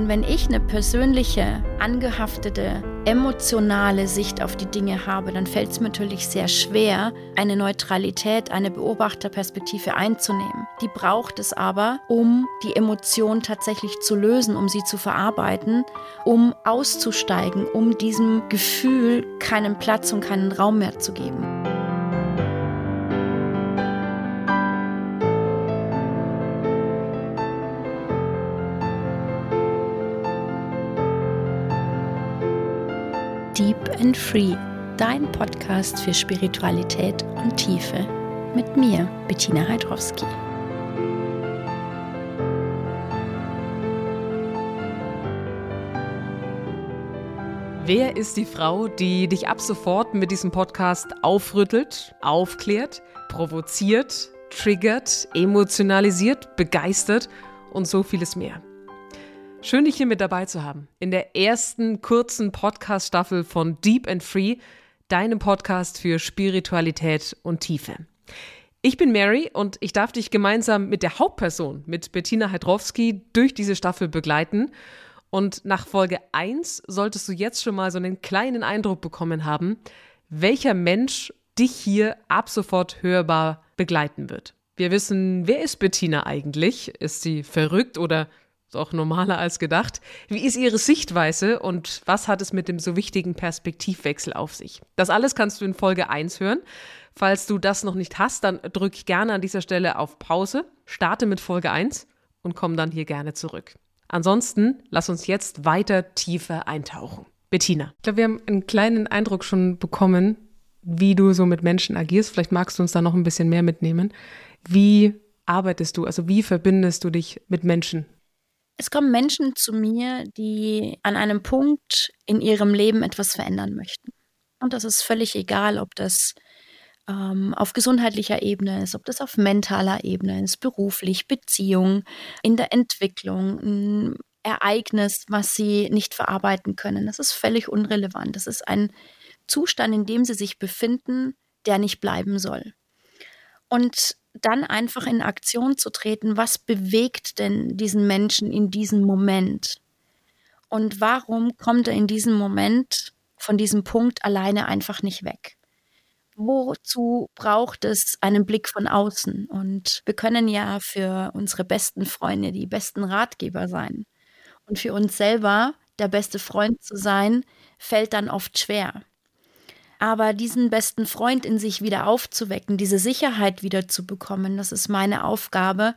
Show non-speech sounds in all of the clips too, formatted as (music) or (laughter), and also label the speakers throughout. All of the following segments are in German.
Speaker 1: Und wenn ich eine persönliche, angehaftete, emotionale Sicht auf die Dinge habe, dann fällt es mir natürlich sehr schwer, eine Neutralität, eine Beobachterperspektive einzunehmen. Die braucht es aber, um die Emotion tatsächlich zu lösen, um sie zu verarbeiten, um auszusteigen, um diesem Gefühl keinen Platz und keinen Raum mehr zu geben. Deep and Free, dein Podcast für Spiritualität und Tiefe. Mit mir, Bettina Heidrowski.
Speaker 2: Wer ist die Frau, die dich ab sofort mit diesem Podcast aufrüttelt, aufklärt, provoziert, triggert, emotionalisiert, begeistert und so vieles mehr? Schön, dich hier mit dabei zu haben. In der ersten kurzen Podcast-Staffel von Deep and Free, deinem Podcast für Spiritualität und Tiefe. Ich bin Mary und ich darf dich gemeinsam mit der Hauptperson, mit Bettina Heidrowski, durch diese Staffel begleiten. Und nach Folge 1 solltest du jetzt schon mal so einen kleinen Eindruck bekommen haben, welcher Mensch dich hier ab sofort hörbar begleiten wird. Wir wissen, wer ist Bettina eigentlich? Ist sie verrückt oder ist auch normaler als gedacht. Wie ist Ihre Sichtweise und was hat es mit dem so wichtigen Perspektivwechsel auf sich? Das alles kannst du in Folge 1 hören. Falls du das noch nicht hast, dann drück gerne an dieser Stelle auf Pause, starte mit Folge 1 und komm dann hier gerne zurück. Ansonsten lass uns jetzt weiter tiefer eintauchen. Bettina. Ich glaube, wir haben einen kleinen Eindruck schon bekommen, wie du so mit Menschen agierst. Vielleicht magst du uns da noch ein bisschen mehr mitnehmen. Wie arbeitest du? Also wie verbindest du dich mit Menschen?
Speaker 1: Es kommen Menschen zu mir, die an einem Punkt in ihrem Leben etwas verändern möchten. Und das ist völlig egal, ob das ähm, auf gesundheitlicher Ebene ist, ob das auf mentaler Ebene ist, beruflich, Beziehung, in der Entwicklung, ein Ereignis, was sie nicht verarbeiten können. Das ist völlig unrelevant. Das ist ein Zustand, in dem sie sich befinden, der nicht bleiben soll. Und dann einfach in Aktion zu treten, was bewegt denn diesen Menschen in diesem Moment? Und warum kommt er in diesem Moment von diesem Punkt alleine einfach nicht weg? Wozu braucht es einen Blick von außen? Und wir können ja für unsere besten Freunde die besten Ratgeber sein. Und für uns selber der beste Freund zu sein, fällt dann oft schwer. Aber diesen besten Freund in sich wieder aufzuwecken, diese Sicherheit wieder zu bekommen, das ist meine Aufgabe,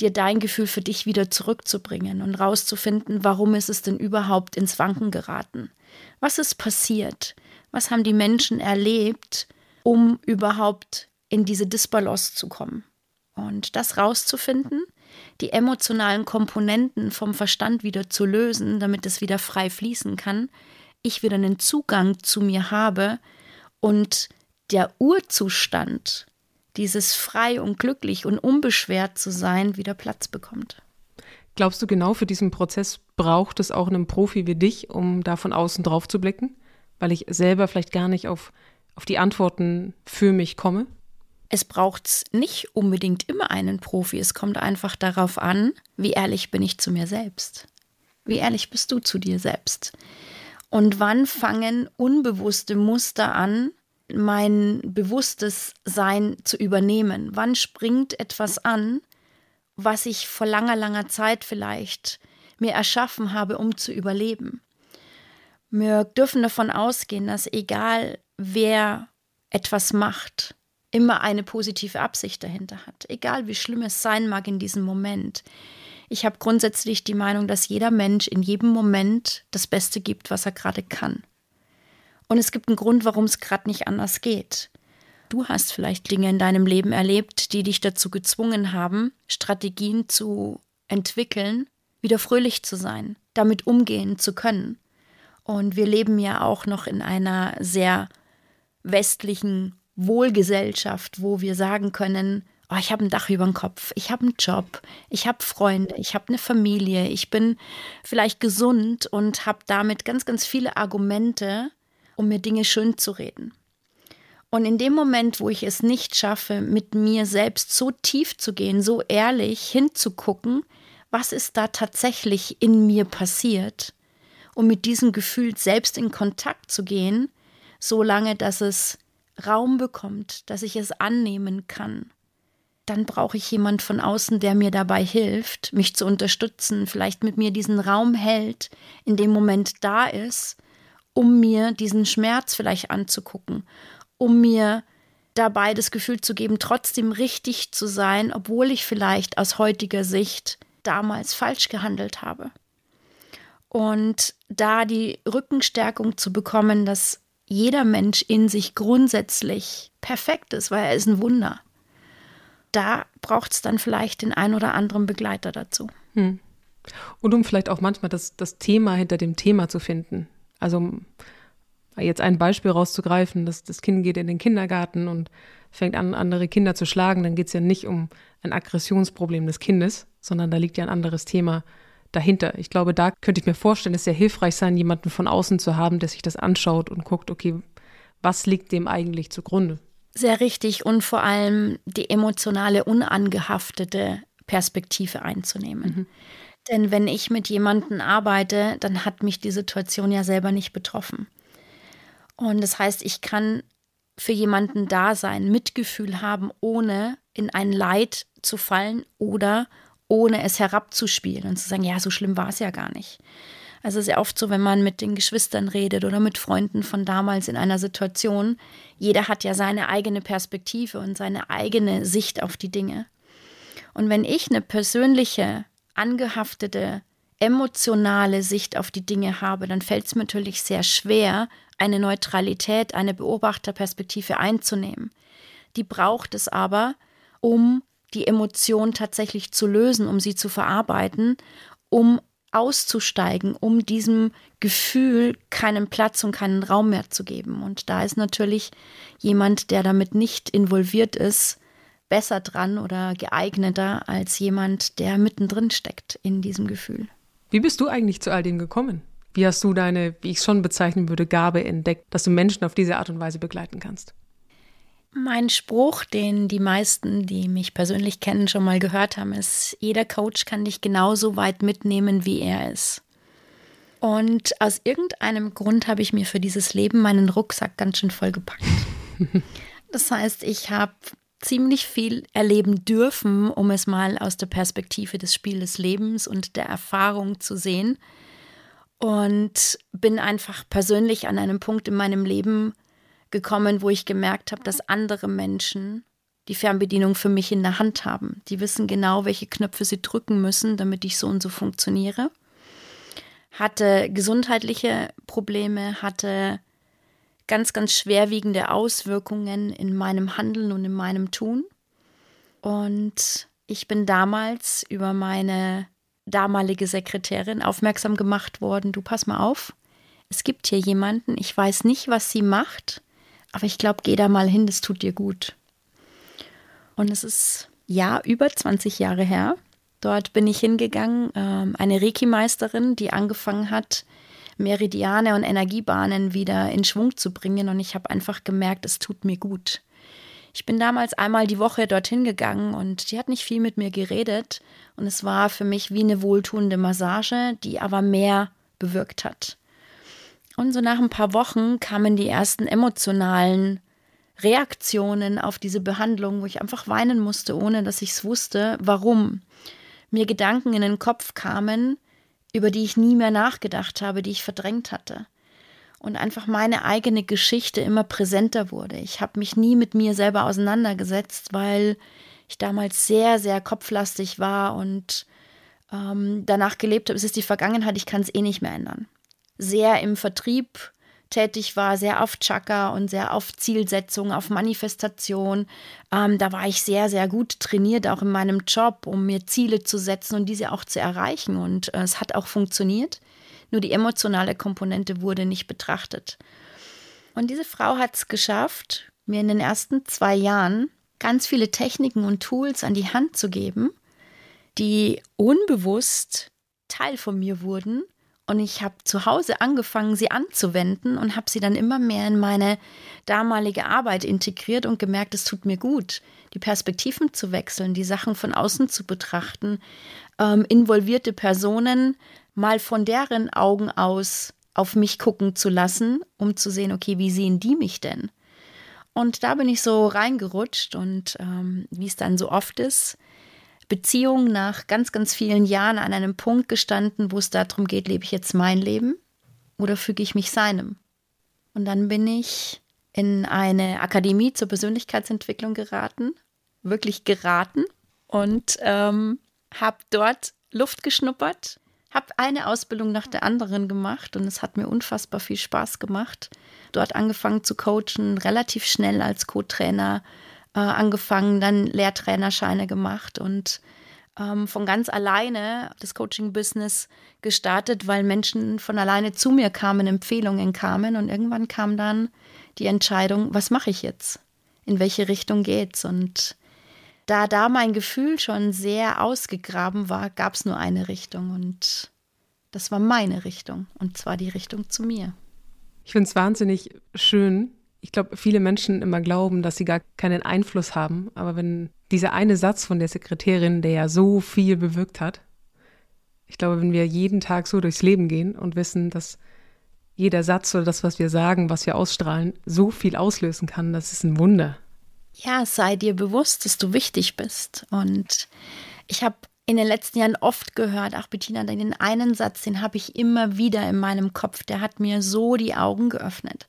Speaker 1: dir dein Gefühl für dich wieder zurückzubringen und rauszufinden, warum ist es denn überhaupt ins Wanken geraten? Was ist passiert? Was haben die Menschen erlebt, um überhaupt in diese Disbalance zu kommen? Und das rauszufinden, die emotionalen Komponenten vom Verstand wieder zu lösen, damit es wieder frei fließen kann, ich wieder einen Zugang zu mir habe und der Urzustand, dieses frei und glücklich und unbeschwert zu sein, wieder Platz bekommt.
Speaker 2: Glaubst du, genau für diesen Prozess braucht es auch einen Profi wie dich, um da von außen drauf zu blicken? Weil ich selber vielleicht gar nicht auf, auf die Antworten für mich komme?
Speaker 1: Es braucht nicht unbedingt immer einen Profi. Es kommt einfach darauf an, wie ehrlich bin ich zu mir selbst. Wie ehrlich bist du zu dir selbst? Und wann fangen unbewusste Muster an, mein bewusstes Sein zu übernehmen? Wann springt etwas an, was ich vor langer, langer Zeit vielleicht mir erschaffen habe, um zu überleben? Wir dürfen davon ausgehen, dass egal wer etwas macht, immer eine positive Absicht dahinter hat. Egal wie schlimm es sein mag in diesem Moment. Ich habe grundsätzlich die Meinung, dass jeder Mensch in jedem Moment das Beste gibt, was er gerade kann. Und es gibt einen Grund, warum es gerade nicht anders geht. Du hast vielleicht Dinge in deinem Leben erlebt, die dich dazu gezwungen haben, Strategien zu entwickeln, wieder fröhlich zu sein, damit umgehen zu können. Und wir leben ja auch noch in einer sehr westlichen Wohlgesellschaft, wo wir sagen können, oh, ich habe ein Dach über dem Kopf, ich habe einen Job, ich habe Freunde, ich habe eine Familie, ich bin vielleicht gesund und habe damit ganz, ganz viele Argumente, um mir Dinge schön zu reden. Und in dem Moment, wo ich es nicht schaffe, mit mir selbst so tief zu gehen, so ehrlich hinzugucken, was ist da tatsächlich in mir passiert, um mit diesem Gefühl selbst in Kontakt zu gehen, solange dass es Raum bekommt, dass ich es annehmen kann. Dann brauche ich jemand von außen, der mir dabei hilft, mich zu unterstützen, vielleicht mit mir diesen Raum hält, in dem Moment da ist, um mir diesen Schmerz vielleicht anzugucken, um mir dabei das Gefühl zu geben, trotzdem richtig zu sein, obwohl ich vielleicht aus heutiger Sicht damals falsch gehandelt habe. Und da die Rückenstärkung zu bekommen, dass jeder Mensch in sich grundsätzlich perfekt ist, weil er ist ein Wunder. Da braucht es dann vielleicht den ein oder anderen Begleiter dazu. Hm.
Speaker 2: Und um vielleicht auch manchmal das, das Thema hinter dem Thema zu finden. Also jetzt ein Beispiel rauszugreifen, dass das Kind geht in den Kindergarten und fängt an, andere Kinder zu schlagen, dann geht es ja nicht um ein Aggressionsproblem des Kindes, sondern da liegt ja ein anderes Thema dahinter. Ich glaube, da könnte ich mir vorstellen, es sehr hilfreich sein, jemanden von außen zu haben, der sich das anschaut und guckt, okay, was liegt dem eigentlich zugrunde?
Speaker 1: Sehr richtig und vor allem die emotionale, unangehaftete Perspektive einzunehmen. Mhm. Denn wenn ich mit jemandem arbeite, dann hat mich die Situation ja selber nicht betroffen. Und das heißt, ich kann für jemanden da sein, Mitgefühl haben, ohne in ein Leid zu fallen oder ohne es herabzuspielen und zu sagen, ja, so schlimm war es ja gar nicht. Also ja oft so, wenn man mit den Geschwistern redet oder mit Freunden von damals in einer Situation, jeder hat ja seine eigene Perspektive und seine eigene Sicht auf die Dinge. Und wenn ich eine persönliche, angehaftete, emotionale Sicht auf die Dinge habe, dann fällt es mir natürlich sehr schwer, eine Neutralität, eine Beobachterperspektive einzunehmen. Die braucht es aber, um die Emotion tatsächlich zu lösen, um sie zu verarbeiten, um auszusteigen, um diesem Gefühl keinen Platz und keinen Raum mehr zu geben. Und da ist natürlich jemand, der damit nicht involviert ist, besser dran oder geeigneter als jemand, der mittendrin steckt in diesem Gefühl.
Speaker 2: Wie bist du eigentlich zu all dem gekommen? Wie hast du deine, wie ich es schon bezeichnen würde, Gabe entdeckt, dass du Menschen auf diese Art und Weise begleiten kannst?
Speaker 1: Mein Spruch, den die meisten, die mich persönlich kennen, schon mal gehört haben, ist, jeder Coach kann dich genauso weit mitnehmen, wie er ist. Und aus irgendeinem Grund habe ich mir für dieses Leben meinen Rucksack ganz schön voll gepackt. (laughs) Das heißt, ich habe ziemlich viel erleben dürfen, um es mal aus der Perspektive des Spiels des Lebens und der Erfahrung zu sehen. Und bin einfach persönlich an einem Punkt in meinem Leben gekommen, wo ich gemerkt habe, dass andere Menschen die Fernbedienung für mich in der Hand haben. Die wissen genau, welche Knöpfe sie drücken müssen, damit ich so und so funktioniere. Hatte gesundheitliche Probleme, hatte ganz, ganz schwerwiegende Auswirkungen in meinem Handeln und in meinem Tun. Und ich bin damals über meine damalige Sekretärin aufmerksam gemacht worden, du pass mal auf, es gibt hier jemanden, ich weiß nicht, was sie macht, aber ich glaube, geh da mal hin, das tut dir gut. Und es ist ja über 20 Jahre her. Dort bin ich hingegangen, ähm, eine Reiki-Meisterin, die angefangen hat, Meridiane und Energiebahnen wieder in Schwung zu bringen. Und ich habe einfach gemerkt, es tut mir gut. Ich bin damals einmal die Woche dorthin gegangen und die hat nicht viel mit mir geredet. Und es war für mich wie eine wohltuende Massage, die aber mehr bewirkt hat. Und so nach ein paar Wochen kamen die ersten emotionalen Reaktionen auf diese Behandlung, wo ich einfach weinen musste, ohne dass ich es wusste, warum. Mir Gedanken in den Kopf kamen, über die ich nie mehr nachgedacht habe, die ich verdrängt hatte. Und einfach meine eigene Geschichte immer präsenter wurde. Ich habe mich nie mit mir selber auseinandergesetzt, weil ich damals sehr, sehr kopflastig war und ähm, danach gelebt habe, es ist die Vergangenheit, ich kann es eh nicht mehr ändern. Sehr im Vertrieb tätig war, sehr auf Chakra und sehr auf Zielsetzung, auf Manifestation. Ähm, da war ich sehr, sehr gut trainiert, auch in meinem Job, um mir Ziele zu setzen und diese auch zu erreichen. Und äh, es hat auch funktioniert. Nur die emotionale Komponente wurde nicht betrachtet. Und diese Frau hat es geschafft, mir in den ersten zwei Jahren ganz viele Techniken und Tools an die Hand zu geben, die unbewusst Teil von mir wurden Und ich habe zu Hause angefangen, sie anzuwenden und habe sie dann immer mehr in meine damalige Arbeit integriert und gemerkt, es tut mir gut, die Perspektiven zu wechseln, die Sachen von außen zu betrachten, ähm, involvierte Personen mal von deren Augen aus auf mich gucken zu lassen, um zu sehen, okay, wie sehen die mich denn? Und da bin ich so reingerutscht und ähm, wie es dann so oft ist, Beziehung nach ganz, ganz vielen Jahren an einem Punkt gestanden, wo es darum geht, lebe ich jetzt mein Leben oder füge ich mich seinem? Und dann bin ich in eine Akademie zur Persönlichkeitsentwicklung geraten, wirklich geraten und ähm, habe dort Luft geschnuppert, habe eine Ausbildung nach der anderen gemacht und es hat mir unfassbar viel Spaß gemacht. Dort angefangen zu coachen, relativ schnell als Co-Trainer äh, angefangen, dann Lehrtrainerscheine gemacht und ähm, von ganz alleine das Coaching-Business gestartet, weil Menschen von alleine zu mir kamen, Empfehlungen kamen und irgendwann kam dann die Entscheidung, was mache ich jetzt? In welche Richtung geht's? Und da da mein Gefühl schon sehr ausgegraben war, gab es nur eine Richtung und das war meine Richtung und zwar die Richtung zu mir.
Speaker 2: Ich finde es wahnsinnig schön, ich glaube, viele Menschen immer glauben, dass sie gar keinen Einfluss haben. Aber wenn dieser eine Satz von der Sekretärin, der ja so viel bewirkt hat, ich glaube, wenn wir jeden Tag so durchs Leben gehen und wissen, dass jeder Satz oder das, was wir sagen, was wir ausstrahlen, so viel auslösen kann, das ist ein Wunder.
Speaker 1: Ja, sei dir bewusst, dass du wichtig bist. Und ich habe in den letzten Jahren oft gehört, ach Bettina, den einen Satz, den habe ich immer wieder in meinem Kopf, der hat mir so die Augen geöffnet.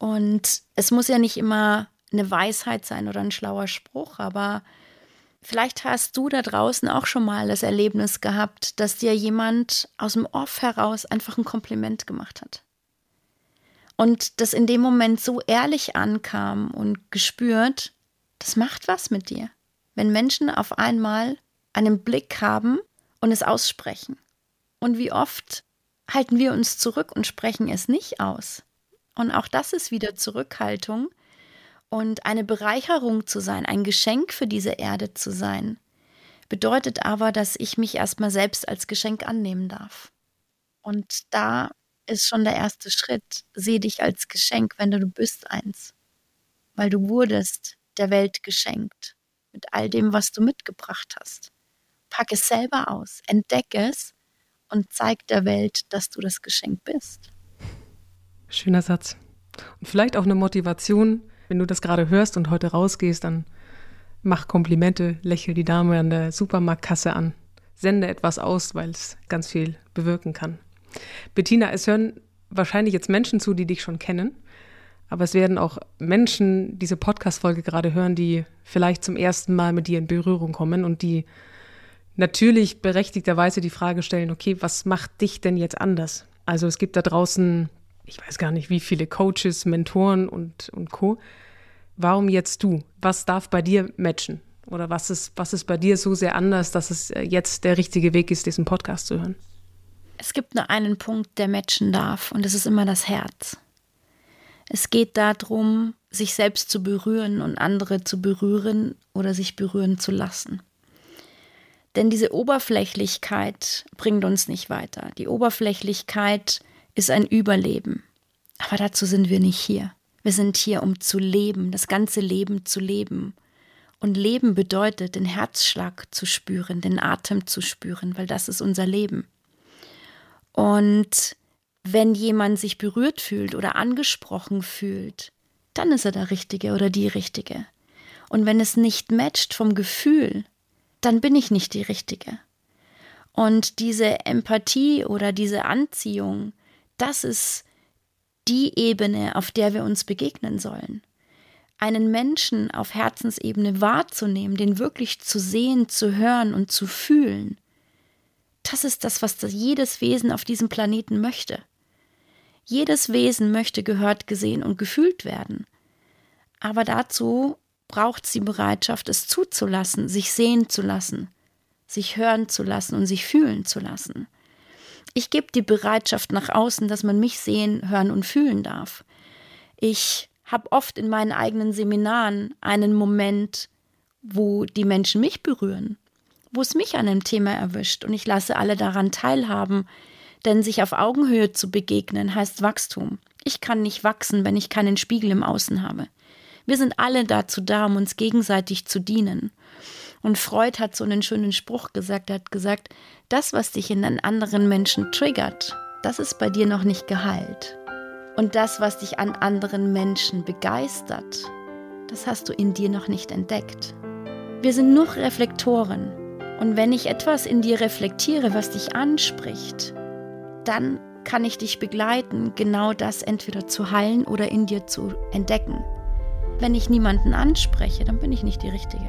Speaker 1: Und es muss ja nicht immer eine Weisheit sein oder ein schlauer Spruch, aber vielleicht hast du da draußen auch schon mal das Erlebnis gehabt, dass dir jemand aus dem Off heraus einfach ein Kompliment gemacht hat. Und das in dem Moment so ehrlich ankam und gespürt, das macht was mit dir. Wenn Menschen auf einmal einen Blick haben und es aussprechen. Und wie oft halten wir uns zurück und sprechen es nicht aus? Und auch das ist wieder Zurückhaltung und eine Bereicherung zu sein, ein Geschenk für diese Erde zu sein. Bedeutet aber, dass ich mich erstmal selbst als Geschenk annehmen darf. Und da ist schon der erste Schritt. Seh dich als Geschenk, wenn du, bist eins. Weil du wurdest der Welt geschenkt. Mit all dem, was du mitgebracht hast. Pack es selber aus, entdecke es und zeig der Welt, dass du das Geschenk bist.
Speaker 2: Schöner Satz. Und vielleicht auch eine Motivation, wenn du das gerade hörst und heute rausgehst, dann mach Komplimente, lächel die Dame an der Supermarktkasse an, sende etwas aus, weil es ganz viel bewirken kann. Bettina, es hören wahrscheinlich jetzt Menschen zu, die dich schon kennen, aber es werden auch Menschen diese Podcast-Folge gerade hören, die vielleicht zum ersten Mal mit dir in Berührung kommen und die natürlich berechtigterweise die Frage stellen, okay, was macht dich denn jetzt anders? Also es gibt da draußen ich weiß gar nicht, wie viele Coaches, Mentoren und, und Co. Warum jetzt du? Was darf bei dir matchen? Oder was ist, was ist bei dir so sehr anders, dass es äh, jetzt der richtige Weg ist, diesen Podcast zu hören?
Speaker 1: Es gibt nur einen Punkt, der matchen darf, und das ist immer das Herz. Es geht darum, sich selbst zu berühren und andere zu berühren oder sich berühren zu lassen. Denn diese Oberflächlichkeit bringt uns nicht weiter. Die Oberflächlichkeit ist ein Überleben. Aber dazu sind wir nicht hier. Wir sind hier, um zu leben, das ganze Leben zu leben. Und Leben bedeutet, den Herzschlag zu spüren, den Atem zu spüren, weil das ist unser Leben. Und wenn jemand sich berührt fühlt oder angesprochen fühlt, dann ist er der Richtige oder die Richtige. Und wenn es nicht matcht vom Gefühl, dann bin ich nicht die Richtige. Und diese Empathie oder diese Anziehung, das ist die Ebene, auf der wir uns begegnen sollen. Einen Menschen auf Herzensebene wahrzunehmen, den wirklich zu sehen, zu hören und zu fühlen, das ist das, was das jedes Wesen auf diesem Planeten möchte. Jedes Wesen möchte gehört, gesehen und gefühlt werden. Aber dazu braucht es die Bereitschaft, es zuzulassen, sich sehen zu lassen, sich hören zu lassen und sich fühlen zu lassen. Ich gebe die Bereitschaft nach außen, dass man mich sehen, hören und fühlen darf. Ich habe oft in meinen eigenen Seminaren einen Moment, wo die Menschen mich berühren, wo es mich an einem Thema erwischt und ich lasse alle daran teilhaben, Denn sich auf Augenhöhe zu begegnen heißt Wachstum. Ich kann nicht wachsen, wenn ich keinen Spiegel im Außen habe. Wir sind alle dazu da, um uns gegenseitig zu dienen. Und Freud hat so einen schönen Spruch gesagt, er hat gesagt, das, was dich in einen anderen Menschen triggert, das ist bei dir noch nicht geheilt. Und das, was dich an anderen Menschen begeistert, das hast du in dir noch nicht entdeckt. Wir sind nur Reflektoren. Und wenn ich etwas in dir reflektiere, was dich anspricht, dann kann ich dich begleiten, genau das entweder zu heilen oder in dir zu entdecken. Wenn ich niemanden anspreche, dann bin ich nicht die Richtige.